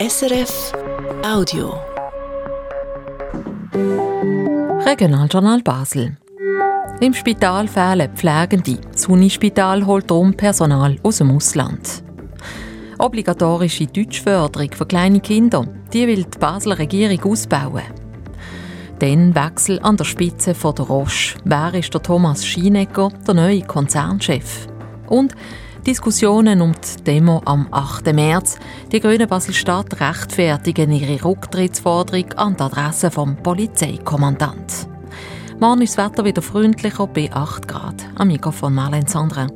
SRF Audio. Regionaljournal Basel. Im Spital fehlen Pflegende. Das Unispital holt darum Personal aus dem Ausland. Obligatorische Deutschförderung für kleine Kinder, die will die Basler Regierung ausbauen. Dann Wechsel an der Spitze von der Roche. Wer ist der Thomas Schienecker, der neue Konzernchef? Und Diskussionen um die Demo am 8. März. Die Grünen Basel-Stadt rechtfertigen ihre Rücktrittsforderung an die Adresse vom Polizeikommandant. Morgen ist das Wetter wieder freundlicher bei 8 Grad. Am Mikrofon Marlene Sandra.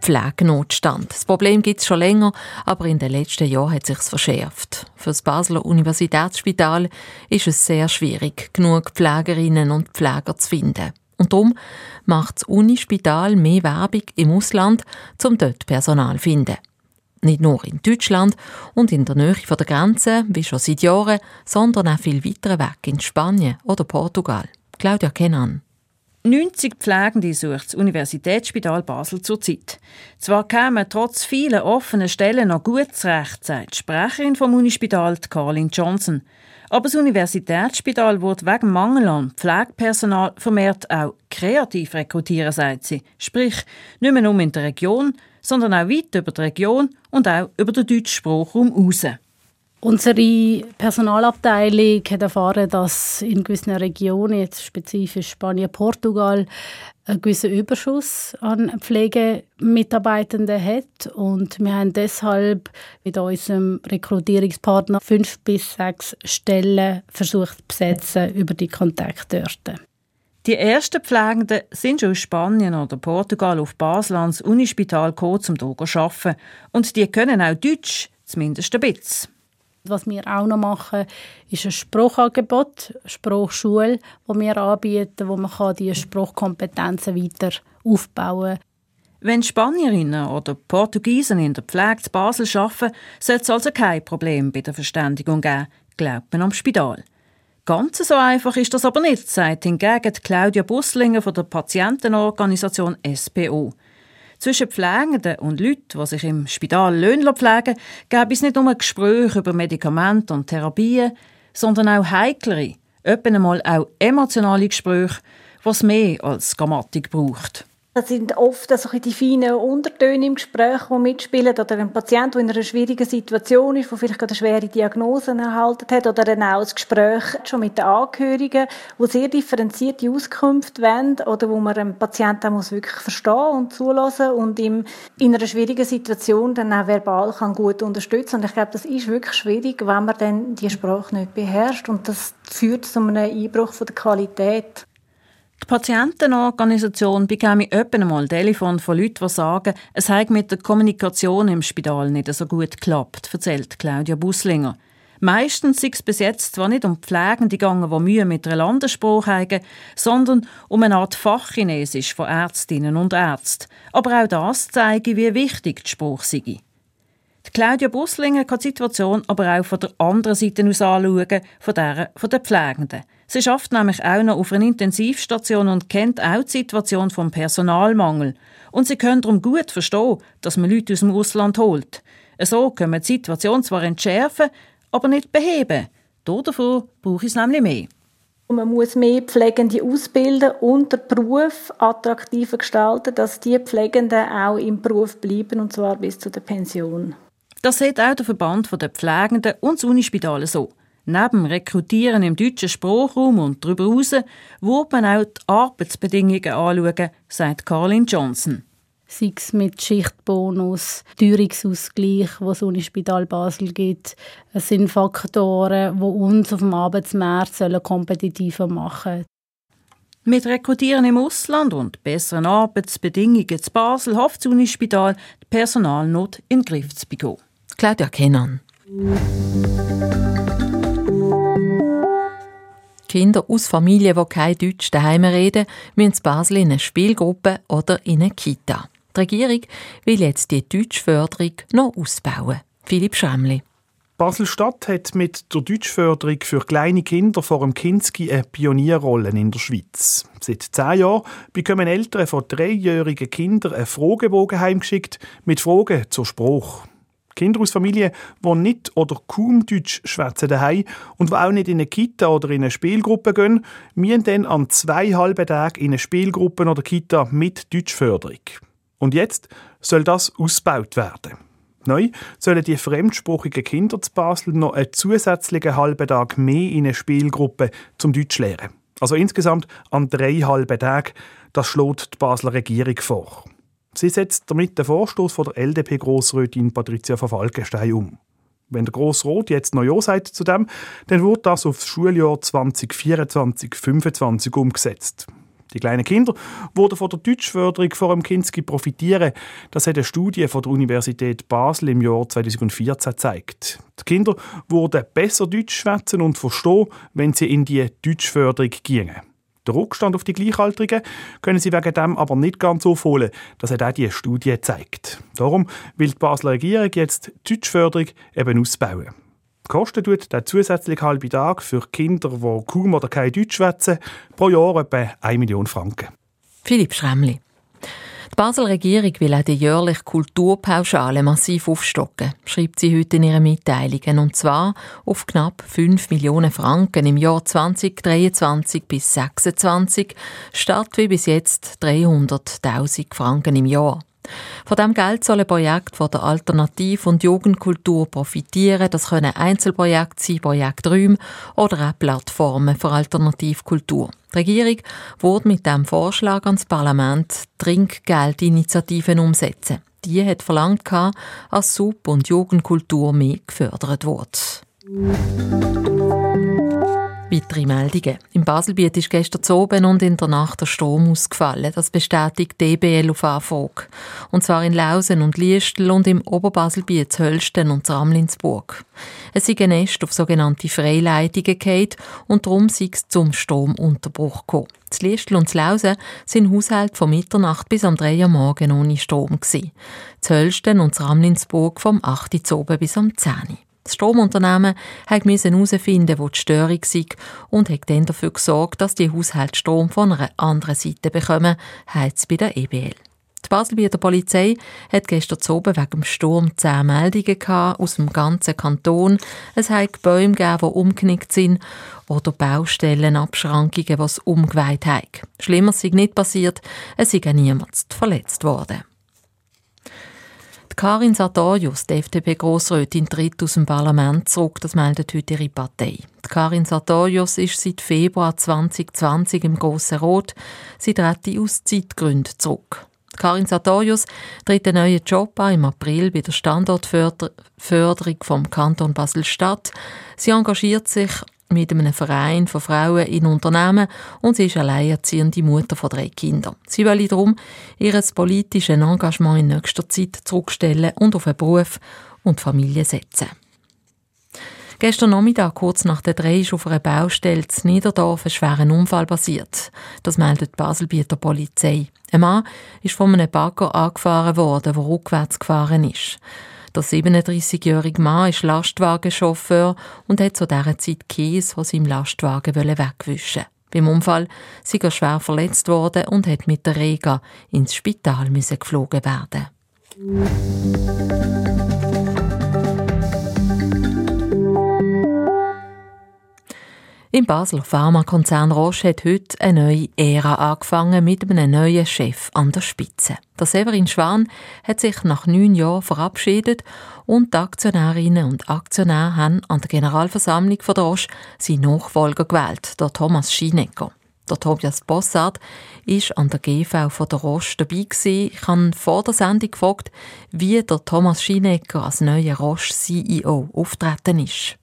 Pflegenotstand. Das Problem gibt es schon länger, aber in den letzten Jahren hat es sich verschärft. Für das Basler Universitätsspital ist es sehr schwierig, genug Pflegerinnen und Pfleger zu finden. Und darum macht das Unispital mehr Werbung im Ausland, um dort Personal zu finden. Nicht nur in Deutschland und in der Nähe der Grenze, wie schon seit Jahren, sondern auch viel weiter weg in Spanien oder Portugal. Claudia Kenan. 90 Pflegende sucht das Universitätsspital Basel zurzeit. Zwar kämen trotz vielen offenen Stellen noch gut zurecht, sagt die Sprecherin vom Unispital, Carlin Johnson. Aber das Universitätsspital wird wegen Mangel an Pflegepersonal vermehrt auch kreativ rekrutieren, sagt sie. Sprich, nicht mehr nur in der Region, sondern auch weit über die Region und auch über den deutschen Sprachraum hinaus. Unsere Personalabteilung hat erfahren, dass in gewissen Regionen, jetzt spezifisch Spanien, Portugal, einen gewissen Überschuss an Pflegemitarbeitenden hat. Und wir haben deshalb mit unserem Rekrutierungspartner fünf bis sechs Stellen versucht zu besetzen über die Kontakte dort. Die ersten Pflegenden sind schon aus Spanien oder Portugal auf Basel ans Unispital gekommen, um hier zu arbeiten. Und die können auch Deutsch, zumindest ein bisschen. Was wir auch noch machen, ist ein Spruchangebot, eine Sprachschule, die wir anbieten, wo man diese Sprachkompetenzen weiter aufbauen kann. Wenn Spanierinnen oder Portugiesen in der Pflege zu Basel arbeiten, sollte es also kein Problem bei der Verständigung geben, glaubt man am Spital. Ganz so einfach ist das aber nicht, sagt hingegen Claudia Busslinger von der Patientenorganisation SPO. Zwischen Pflegenden und Leuten, die sich im Spital Löhne pflegen, gäbe es nicht nur Gespräche über Medikamente und Therapien, sondern auch heiklere, öppen einmal auch emotionale Gespräche, was mehr als Grammatik braucht. Das sind oft also die feinen Untertöne im Gespräch, die mitspielen. Oder ein Patient, der in einer schwierigen Situation ist, der vielleicht gerade eine schwere Diagnose erhalten hat. Oder dann auch das Gespräch schon mit den Angehörigen, wo sehr differenzierte Auskünfte wollen. Oder wo man einen Patienten muss wirklich verstehen und zulassen und ihm in einer schwierigen Situation dann auch verbal kann gut unterstützen. Und ich glaube, das ist wirklich schwierig, wenn man dann die Sprache nicht beherrscht. Und das führt zu einem Einbruch von der Qualität. Die Patientenorganisation bekäme öppen einmal Telefon von Leuten, die sagen, es habe mit der Kommunikation im Spital nicht so gut geklappt, erzählt Claudia Buslinger. Meistens sei es bis jetzt zwar nicht um Pflegende gegangen, die Mühe mit einer Landessprache haben, sondern um eine Art Fachchinesisch von Ärztinnen und Ärzten. Aber auch das zeige, wie wichtig die Sprache sei. Die Claudia Buslinger kann die Situation aber auch von der anderen Seite aus anschauen, von der von der Pflegenden. Sie schafft nämlich auch noch auf einer Intensivstation und kennt auch die Situation vom Personalmangel. Und sie können darum gut verstehen, dass man Leute aus dem Ausland holt. So können wir die Situation zwar entschärfen, aber nicht beheben. Dafür braucht es nämlich mehr. Man muss mehr Pflegende ausbilden und den Beruf attraktiver gestalten, dass die Pflegenden auch im Beruf bleiben, und zwar bis zu der Pension. Das sieht auch der Verband der Pflegenden und das Unispital so. Neben Rekrutieren im deutschen Sprachraum und darüber hinaus wird man auch die Arbeitsbedingungen anschauen, sagt Carlin Johnson. Sei es mit Schichtbonus, Teuerungsausgleich, was das Unispital Basel gibt. Es sind Faktoren, die uns auf dem Arbeitsmarkt kompetitiver machen sollen. Mit Rekrutieren im Ausland und besseren Arbeitsbedingungen zu Basel hofft das Unispital, die Personalnot in den Griff zu bekommen. Claudia Kenan. Kinder aus Familien, die kein Deutsch daheim reden, müssen in Basel in eine Spielgruppe oder in eine Kita. Die Regierung will jetzt die Deutschförderung noch ausbauen. Philipp Schremli. Basel-Stadt hat mit der Deutschförderung für kleine Kinder vor dem Kinski eine Pionierrolle in der Schweiz. Seit zehn Jahren bekommen Eltern von dreijährigen Kindern einen Fragebogen heimgeschickt mit Fragen zur Spruch. Kinder aus Familien, die nicht oder kaum Deutsch schwätzen daheim und die auch nicht in eine Kita oder in eine Spielgruppe gehen, müssen dann an zwei halben Tagen in eine Spielgruppe oder Kita mit Deutschförderung. Und jetzt soll das ausgebaut werden. Neu sollen die fremdsprachigen Kinder zu Basel noch einen zusätzlichen halben Tag mehr in eine Spielgruppe zum Deutsch lernen. Also insgesamt an drei halben Tagen. Das schlägt die Basler Regierung vor. Sie setzt damit den Vorstoß von der LDP-Grossrätin Patricia von Falkenstein um. Wenn der Grossrot jetzt noch Ja sagt zu dem, dann wird das aufs Schuljahr 2024-25 umgesetzt. Die kleinen Kinder wurden von der Deutschförderung vor dem Kinski profitieren. Das hat eine Studie von der Universität Basel im Jahr 2014 gezeigt. Die Kinder wurden besser Deutsch schwätzen und verstehen, wenn sie in die Deutschförderung gingen. Der Rückstand auf die Gleichaltrigen können sie wegen dem aber nicht ganz aufholen. Das hat auch die Studie gezeigt. Darum will die Basler Regierung jetzt die Deutschförderung eben ausbauen. Kosten tut der zusätzliche halbe Tag für Kinder, die kaum oder kein Deutsch schwätzen, pro Jahr etwa 1 Million Franken. Philipp Schremli. Die Basel Regierung will auch die jährliche Kulturpauschale massiv aufstocken, schreibt sie heute in ihren Mitteilungen, und zwar auf knapp 5 Millionen Franken im Jahr 2023 bis 2026, statt wie bis jetzt 300.000 Franken im Jahr. Von dem Geld sollen Projekte von der Alternativ- und Jugendkultur profitieren. Das können Einzelprojekte sein, Projekträume oder auch Plattformen für Alternativkultur. Die Regierung wird mit dem Vorschlag ans Parlament Trinkgeldinitiativen umsetzen. Die hat verlangt, dass Sub- und Jugendkultur mehr gefördert wird. Weitere Meldungen. Im Baselbiet ist gestern oben und in der Nacht der Strom ausgefallen. Das bestätigt DBL auf Anfrage. Und zwar in Lausen und Liestel und im Oberbaselbiet Hölsten und Ramlinsburg. Es ein Nest auf sogenannte Freileitungen gefallen und darum sei es zum Stromunterbruch gekommen. Das Liestel und das Lausen sind Haushalte von Mitternacht bis am 3 Uhr morgen ohne Strom gewesen. Das Hölsten und das Ramlinsburg vom 8 Uhr bis am 10 Uhr. Das Stromunternehmen musste herausfinden, wo die Störung sei und hat dann dafür gesorgt, dass die Haushalte Strom von einer anderen Seite bekommen, heisst es bei der EBL. Die Baselbieter Polizei hat gestern oben wegen dem Sturm zehn Meldungen aus dem ganzen Kanton. Es hat Bäume gegeben, die umgenickt sind oder Baustellenabschrankungen, die es umgeweiht haben. Schlimmer sei nicht passiert, es sei niemand verletzt worden. Karin Sartorius, die FDP-Grossrätin, tritt aus dem Parlament zurück. Das meldet heute ihre Partei. Karin Sartorius ist seit Februar 2020 im Grossen Rot. Sie tritt aus Zeitgründen zurück. Karin Sartorius tritt einen neuen Job an im April bei der Standortförderung vom Kanton Basel-Stadt. Sie engagiert sich mit einem Verein von Frauen in Unternehmen und sie ist alleinerziehende Mutter von drei Kindern. Sie will darum ihr politisches Engagement in nächster Zeit zurückstellen und auf einen Beruf und Familie setzen. Gestern Nachmittag, kurz nach der Dreh, ist auf einer Baustelle in Niederdorf ein schwerer Unfall passiert. Das meldet die Baselbieter Polizei. Ein Mann ist von einem Bagger angefahren worden, der rückwärts gefahren ist. Der 37-jährige Mann ist Lastwagenchauffeur und hat zu dieser Zeit Käse aus seinem Lastwagen wegwischen Beim Unfall ist er schwer verletzt worden und hat mit der Rega ins Spital geflogen werden. Im Basler Pharmakonzern Roche hat heute eine neue Ära angefangen mit einem neuen Chef an der Spitze. Der Severin Schwan hat sich nach neun Jahren verabschiedet und die Aktionärinnen und Aktionäre haben an der Generalversammlung von Roche seinen Nachfolger gewählt, der Thomas Schinecker. Der Tobias Bossard ist an der GV von der Roche dabei gewesen. Ich habe vor der Sendung gefragt, wie der Thomas Schinecker als neuer Roche CEO auftreten ist.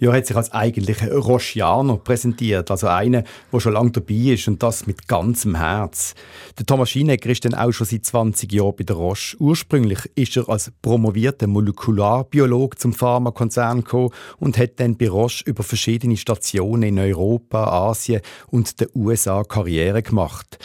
Ja, er hat sich als eigentlicher Rochianer präsentiert, also einer, der schon lange dabei ist und das mit ganzem Herz. Der Thomas Schienecker ist dann auch schon seit 20 Jahren bei der Roche. Ursprünglich ist er als promovierter Molekularbiologe zum Pharmakonzern gekommen und hat dann bei Roche über verschiedene Stationen in Europa, Asien und den USA Karriere gemacht.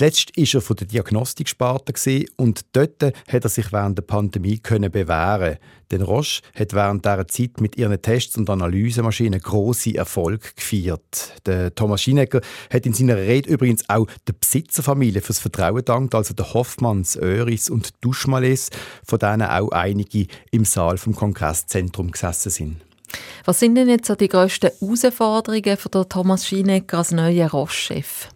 Zuletzt war er von der Diagnostiksparte und dort hat er sich während der Pandemie können bewähren. Denn Roche hat während dieser Zeit mit ihren Tests und Analysemaschinen große Erfolg gefeiert. Der Thomas Schinecker hat in seiner Rede übrigens auch der Besitzerfamilie fürs Vertrauen dankt, also der Hoffmanns, Öris und Duschmales, von denen auch einige im Saal vom Kongresszentrum gesessen sind. Was sind denn jetzt die grössten Herausforderungen für Thomas Schinecker als neuer Roche-Chef?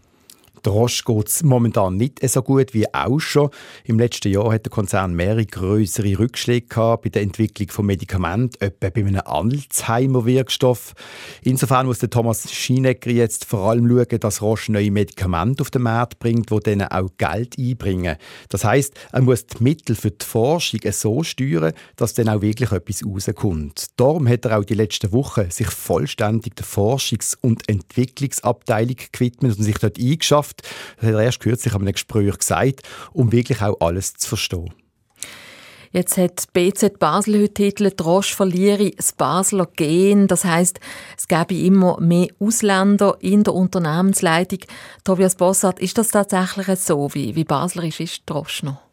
Roche geht es momentan nicht so gut wie auch schon. Im letzten Jahr hat der Konzern mehrere größere Rückschläge gehabt bei der Entwicklung von Medikamenten, etwa bei einem Alzheimer-Wirkstoff. Insofern muss der Thomas Schinecker jetzt vor allem schauen, dass Roche neue Medikamente auf den Markt bringt, die denen auch Geld einbringen. Das heißt, er muss die Mittel für die Forschung so steuern, dass dann auch wirklich etwas rauskommt. Darum hat er auch die letzten Wochen sich vollständig der Forschungs- und Entwicklungsabteilung gewidmet und sich dort eingeschafft Wissenschaft. Das hat er erst kürzlich an einem Gespräch gesagt, um wirklich auch alles zu verstehen. Jetzt hat BZ Basel heute titelt, Roche verliere das Basler Gen. Das heißt, es gäbe immer mehr Ausländer in der Unternehmensleitung. Tobias Bossart, ist das tatsächlich so? Wie, wie baslerisch ist Roche noch?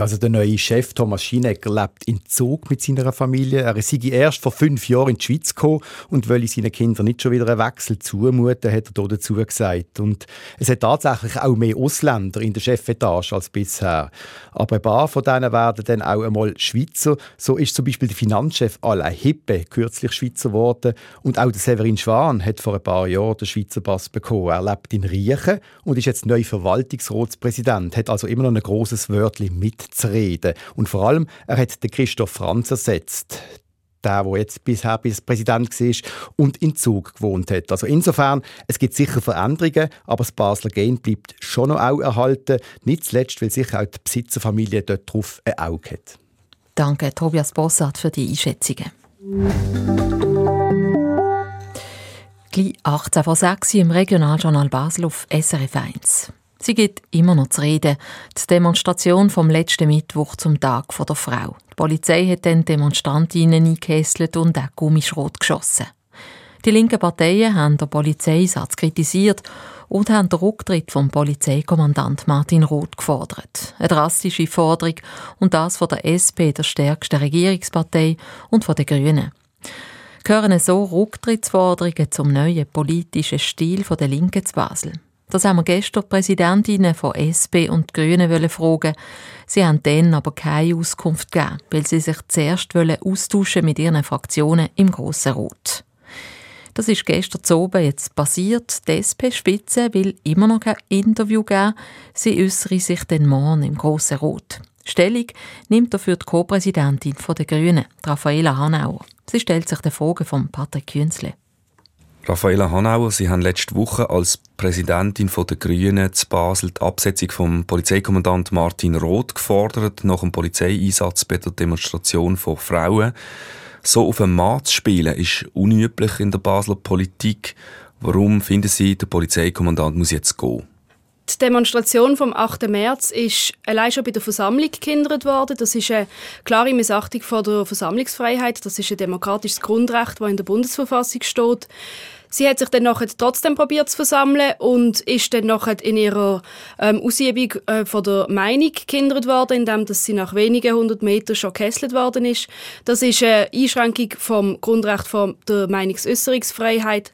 Also der neue Chef Thomas Schinecker lebt in Zug mit seiner Familie. Er sei erst vor fünf Jahren in die Schweiz gekommen und will seinen Kindern nicht schon wieder einen Wechsel zumuten, hat er dazu gesagt. Und es hat tatsächlich auch mehr Ausländer in der Chefetage als bisher. Aber ein paar von denen werden dann auch einmal Schweizer. So ist zum Beispiel der Finanzchef Alain Hippe kürzlich Schweizer geworden. Und auch der Severin Schwan hat vor ein paar Jahren den Schweizer Pass bekommen. Er lebt in Riechen und ist jetzt neu Verwaltungsratspräsident, hat also immer noch ein grosses Wörtchen mit mitzureden. Und vor allem, er hat den Christoph Franz ersetzt der, der jetzt bisher bis Präsident war und in Zug gewohnt hat. Also insofern, es gibt sicher Veränderungen, aber das Basler Gen bleibt schon noch auch erhalten. Nicht zuletzt, weil sicher auch die Besitzerfamilie dort drauf ein Auge hat. Danke, Tobias Bossart, für die Einschätzungen. Gleich 18 vor 6 im Regionaljournal Basel auf SRF 1. Sie geht immer noch zu reden. Die Demonstration vom letzten Mittwoch zum Tag der Frau. Die Polizei hat dann Demonstrantinnen eingekesselt und auch Gummischrot geschossen. Die linken Parteien haben den Polizeisatz kritisiert und haben den Rücktritt vom Polizeikommandant Martin Roth gefordert. Eine drastische Forderung und das von der SP, der stärksten Regierungspartei, und von den Grünen. Gehören so Rücktrittsforderungen zum neuen politischen Stil der Linken zu Basel? Das haben wir gestern die Präsidentinnen von SP und Grünen fragen. Sie haben dann aber keine Auskunft gegeben, weil sie sich zuerst austauschen mit ihren Fraktionen im Grossen Rot. Das ist gestern oben jetzt passiert. Die SP-Spitze will immer noch kein Interview geben. Sie äußere sich den morgen im Grossen Rot. Stellung nimmt dafür die Co-Präsidentin der Grünen, Raffaela Hanauer. Sie stellt sich der Frage von Patrick Künzle. Raffaella Hanauer, Sie haben letzte Woche als Präsidentin der Grünen zu Basel die Absetzung vom Polizeikommandant Martin Roth gefordert, nach dem Polizeieinsatz bei der Demonstration von Frauen. So auf einen Mann zu spielen, ist unüblich in der Basler Politik. Warum finden Sie, der Polizeikommandant muss jetzt gehen? Die Demonstration vom 8. März ist allein schon bei der Versammlung gehindert worden. Das ist eine klare Missachtung von der Versammlungsfreiheit. Das ist ein demokratisches Grundrecht, das in der Bundesverfassung steht. Sie hat sich dann nachher trotzdem probiert zu versammeln und ist dann nachher in ihrer ähm, Ausübung äh, von der Meinung gehindert worden, indem dass sie nach wenigen hundert Metern schon gekesselt worden ist. Das ist eine Einschränkung vom Grundrecht von der Meinungsäußerungsfreiheit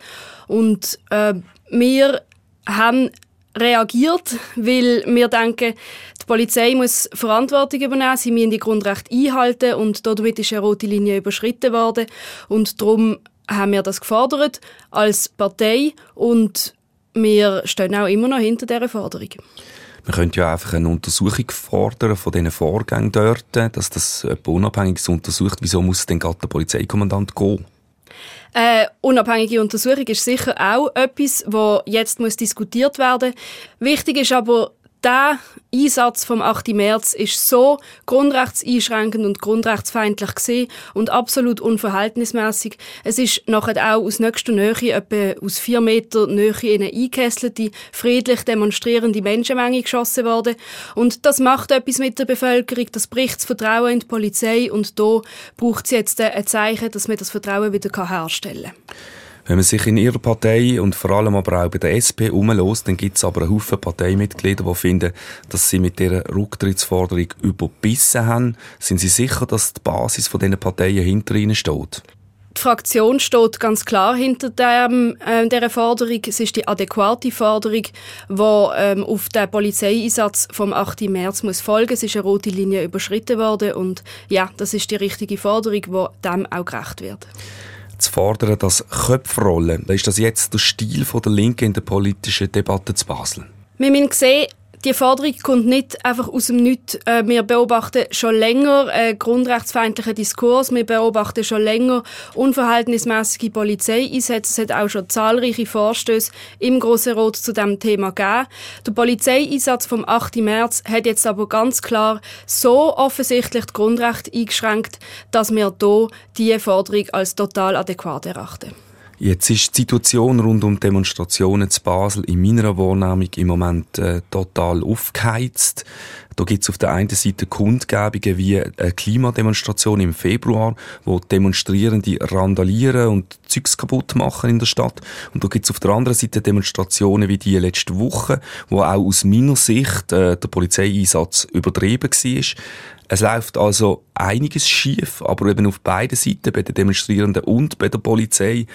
und äh, wir haben reagiert, weil wir denken, die Polizei muss Verantwortung übernehmen, sie müssen die Grundrechte einhalten und damit ist eine rote Linie überschritten worden und darum haben wir das gefordert als Partei und wir stehen auch immer noch hinter dieser Forderung. Man könnte ja einfach eine Untersuchung fordern von diesen Vorgängen dort, dass das jemand Unabhängiges untersucht. Wieso muss denn gerade der Polizeikommandant gehen? Äh, unabhängige Untersuchung ist sicher auch etwas, das jetzt muss diskutiert werden. Wichtig ist aber, der Einsatz vom 8. März ist so grundrechtseinschränkend und grundrechtsfeindlich gesehen und absolut unverhältnismäßig. Es ist nachher auch aus nächster Nähe, etwa aus vier Meter Nähe in eine eingekesselte, friedlich demonstrierende Menschenmenge geschossen worden. Und das macht etwas mit der Bevölkerung, das bricht das Vertrauen in die Polizei und da braucht es jetzt ein Zeichen, dass man das Vertrauen wieder herstellen kann. Wenn man sich in ihrer Partei und vor allem aber auch bei der SP umlässt, dann gibt es aber einen Haufen Parteimitglieder, die finden, dass sie mit dieser Rücktrittsforderung überbissen haben. Sind Sie sicher, dass die Basis von diesen Parteien hinter ihnen steht? Die Fraktion steht ganz klar hinter dem, äh, dieser Forderung. Es ist die adäquate Forderung, die ähm, auf den Polizeieinsatz vom 8. März muss folgen. Es ist eine rote Linie überschritten worden und ja, das ist die richtige Forderung, die dem auch gerecht wird zu fordern, dass Köpfe rollen. Ist das jetzt der Stil der Linken in der politischen Debatte zu Basel? Wir müssen sehen, die Forderung kommt nicht einfach aus dem Nichts. Äh, wir beobachten schon länger äh, grundrechtsfeindlichen Diskurs. Wir beobachten schon länger unverhältnismäßige Polizeieinsätze. Es hat auch schon zahlreiche Vorstöße im Grossen Rot zu diesem Thema gegeben. Der Polizeieinsatz vom 8. März hat jetzt aber ganz klar so offensichtlich die Grundrechte eingeschränkt, dass wir hier diese Forderung als total adäquat erachten. Jetzt ist die Situation rund um Demonstrationen zu Basel in meiner Wahrnehmung im Moment äh, total aufgeheizt. Da gibt es auf der einen Seite Kundgebungen wie eine Klimademonstration im Februar, wo Demonstrierende randalieren und Zeugs kaputt machen in der Stadt. Und da gibt es auf der anderen Seite Demonstrationen wie die letzte Woche, wo auch aus meiner Sicht äh, der Polizeieinsatz übertrieben war. Es läuft also einiges schief, aber eben auf beiden Seiten, bei den Demonstrierenden und bei der Polizei.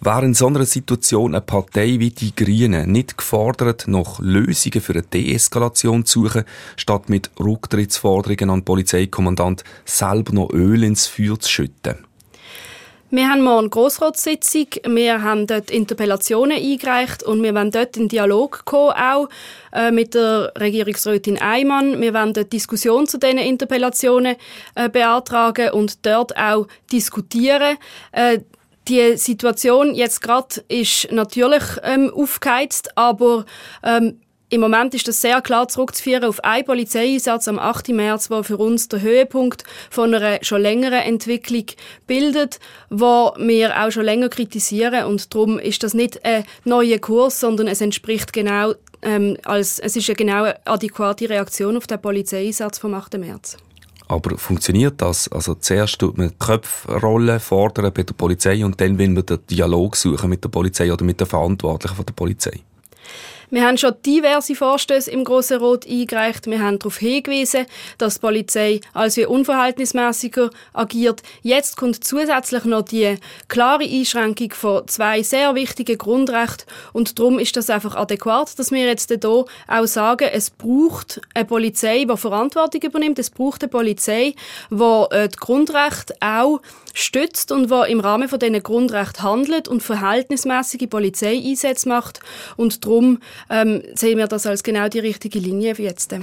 Wäre in so einer Situation eine Partei wie die Grünen nicht gefordert, noch Lösungen für eine Deeskalation zu suchen, statt mit Rücktrittsforderungen an den Polizeikommandant selber noch Öl ins Feuer zu schütten? Wir haben morgen Grossratssitzung, wir haben dort Interpellationen eingereicht und wir wollen dort in Dialog kommen, auch äh, mit der Regierungsrätin Eimann. Wir wollen dort Diskussion zu diesen Interpellationen äh, beantragen und dort auch diskutieren. Äh, die Situation jetzt gerade ist natürlich ähm, aufgeheizt, aber ähm, im Moment ist das sehr klar zurückzuführen auf einen Polizeieinsatz am 8. März, der für uns der Höhepunkt von einer schon längeren Entwicklung bildet, wo wir auch schon länger kritisieren und darum ist das nicht ein neuer Kurs, sondern es entspricht genau ähm, als es ist eine genau adäquate Reaktion auf den Polizeieinsatz vom 8. März. Aber funktioniert das? Also zuerst tut man Köpfrolle fordern bei der Polizei und dann will man den Dialog suchen mit der Polizei oder mit den Verantwortlichen von der Polizei. Wir haben schon diverse Vorstöße im Grossen Rot eingereicht. Wir haben darauf hingewiesen, dass die Polizei als wie unverhältnismäßiger agiert. Jetzt kommt zusätzlich noch die klare Einschränkung von zwei sehr wichtigen Grundrechten und darum ist das einfach adäquat, dass wir jetzt hier auch sagen, es braucht eine Polizei, die Verantwortung übernimmt. Es braucht eine Polizei, die äh, die Grundrechte auch stützt und wo im Rahmen von diesen Grundrechten handelt und verhältnismäßige Polizeieinsätze macht. Und darum ähm, sehen wir das als genau die richtige Linie wie jetzt.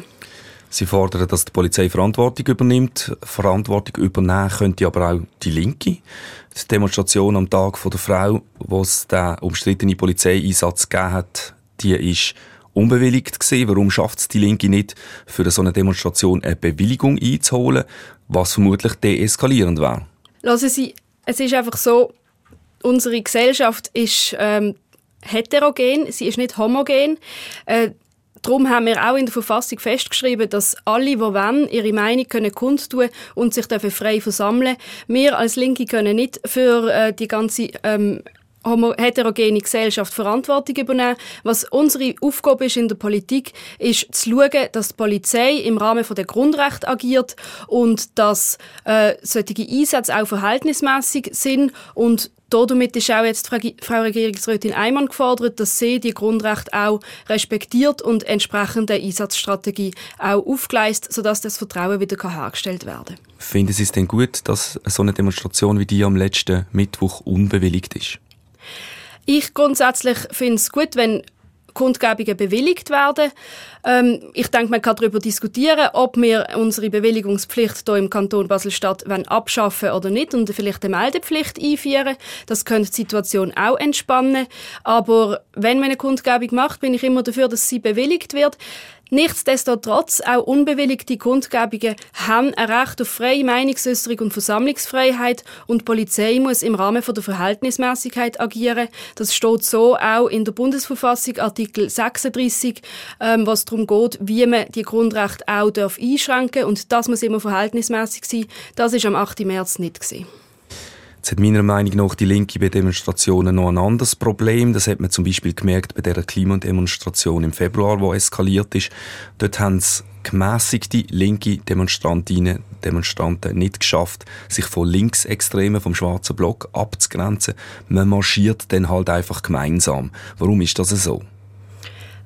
Sie fordern, dass die Polizei Verantwortung übernimmt. Verantwortung übernehmen könnte aber auch die Linke. Die Demonstration am Tag der Frau, wo es den umstrittenen Polizeieinsatz gegeben hat, die ist unbewilligt gewesen. Warum schafft es die Linke nicht, für so eine Demonstration eine Bewilligung einzuholen, was vermutlich deeskalierend wäre? Lassen Sie, es ist einfach so, unsere Gesellschaft ist ähm, heterogen, sie ist nicht homogen. Äh, Darum haben wir auch in der Verfassung festgeschrieben, dass alle, die wollen, ihre Meinung können kundtun und sich dafür frei versammeln. Wir als Linke können nicht für äh, die ganze ähm, heterogene Gesellschaft Verantwortung übernehmen. Was unsere Aufgabe ist in der Politik, ist zu schauen, dass die Polizei im Rahmen der Grundrechte agiert und dass äh, solche Einsätze auch verhältnismäßig sind und damit ist auch jetzt Frau Regierungsrätin Eimann gefordert, dass sie die Grundrechte auch respektiert und entsprechende Einsatzstrategie auch aufgleist, sodass das Vertrauen wieder hergestellt werden kann. Finden Sie es denn gut, dass so eine Demonstration wie die am letzten Mittwoch unbewilligt ist? Ich grundsätzlich finde es gut, wenn Kundgebungen bewilligt werden. Ähm, ich denke, man kann darüber diskutieren, ob wir unsere Bewilligungspflicht hier im Kanton Basel-Stadt abschaffen oder nicht und vielleicht eine Meldepflicht einführen. Das könnte die Situation auch entspannen. Aber wenn man eine Kundgebung macht, bin ich immer dafür, dass sie bewilligt wird. Nichtsdestotrotz, auch unbewilligte Kundgebungen haben ein Recht auf freie Meinungsäußerung und Versammlungsfreiheit und die Polizei muss im Rahmen der Verhältnismäßigkeit agieren. Das steht so auch in der Bundesverfassung, Artikel 36, ähm, was darum geht, wie man die Grundrechte auch darf einschränken und das muss immer verhältnismäßig sein. Das ist am 8. März nicht gewesen. Jetzt hat meiner Meinung nach die Linke bei Demonstrationen noch ein anderes Problem. Das hat man zum Beispiel gemerkt bei der Klimademonstration im Februar, wo eskaliert ist. Dort haben es gemäßigte linke Demonstrantinnen Demonstranten nicht geschafft, sich von Linksextremen vom schwarzen Block abzugrenzen. Man marschiert dann halt einfach gemeinsam. Warum ist das so?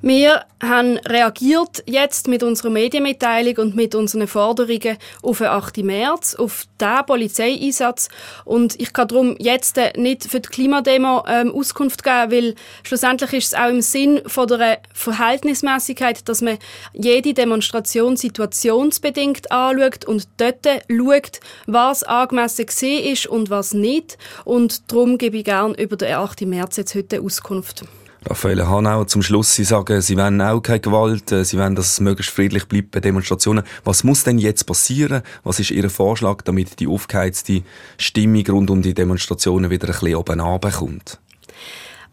Wir haben reagiert jetzt mit unserer Medienmitteilung und mit unseren Forderungen auf den 8. März, auf diesen Polizeieinsatz. Und ich kann darum jetzt nicht für die Klimademo ähm, Auskunft geben, weil schlussendlich ist es auch im Sinn von der Verhältnismäßigkeit, dass man jede Demonstration situationsbedingt anschaut und dort schaut, was angemessen ist und was nicht. Und darum gebe ich gerne über den 8. März jetzt heute Auskunft. Raffaele Hanauer zum Schluss. Sie sagen, Sie wollen auch keine Gewalt, äh, Sie wollen, dass es möglichst friedlich bleibt bei Demonstrationen. Was muss denn jetzt passieren? Was ist Ihr Vorschlag, damit die aufgeheizte Stimmung rund um die Demonstrationen wieder ein bisschen oben runterkommt?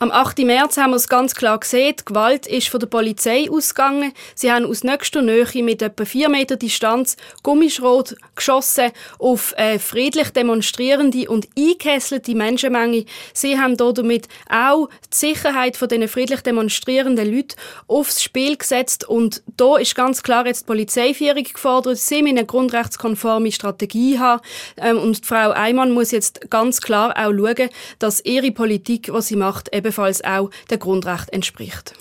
Am 8. März haben wir es ganz klar gesehen, die Gewalt ist von der Polizei ausgegangen. Sie haben aus nächster Nähe mit etwa 4 Meter Distanz Gummischrot geschossen auf äh, friedlich demonstrierende und eingekesselte Menschenmenge. Sie haben damit auch die Sicherheit von diesen friedlich demonstrierenden Leuten aufs Spiel gesetzt und da ist ganz klar jetzt die Polizeiführung gefordert. Sie müssen eine grundrechtskonforme Strategie haben ähm, und Frau Eimann muss jetzt ganz klar auch schauen, dass ihre Politik, was sie macht, ebenfalls auch der Grundrecht entspricht.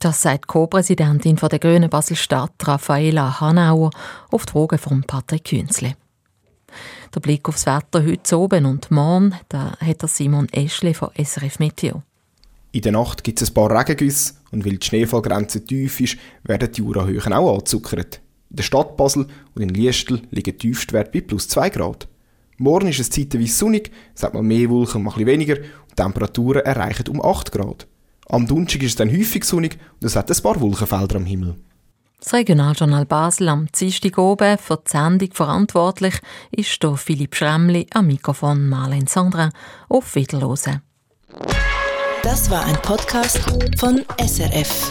Das sagt Co-Präsidentin der Grünen Basel-Stadt, Raffaela Hanauer, auf die Frage von Patrick Künzle. Der Blick aufs Wetter heute oben und morgen, da hat der Simon Eschle von SRF Meteo. In der Nacht gibt es ein paar Regengüsse und weil die Schneefallgrenze tief ist, werden die Jurahöhen auch angezuckert. In der Stadt Basel und in Liestel liegen Tiefstwerte bei plus 2 Grad. Morgen ist es zeitweise sonnig, es hat mal mehr Wolken und mal ein weniger und Temperaturen erreichen um 8 Grad. Am Donnerstag ist es dann häufig sonnig und es hat ein paar Wolkenfelder am Himmel. Das Regionaljournal Basel am Dienstag oben für die Sendung verantwortlich ist hier Philipp Schremli am Mikrofon Marlene Sandra auf Wiederhören. Das war ein Podcast von SRF.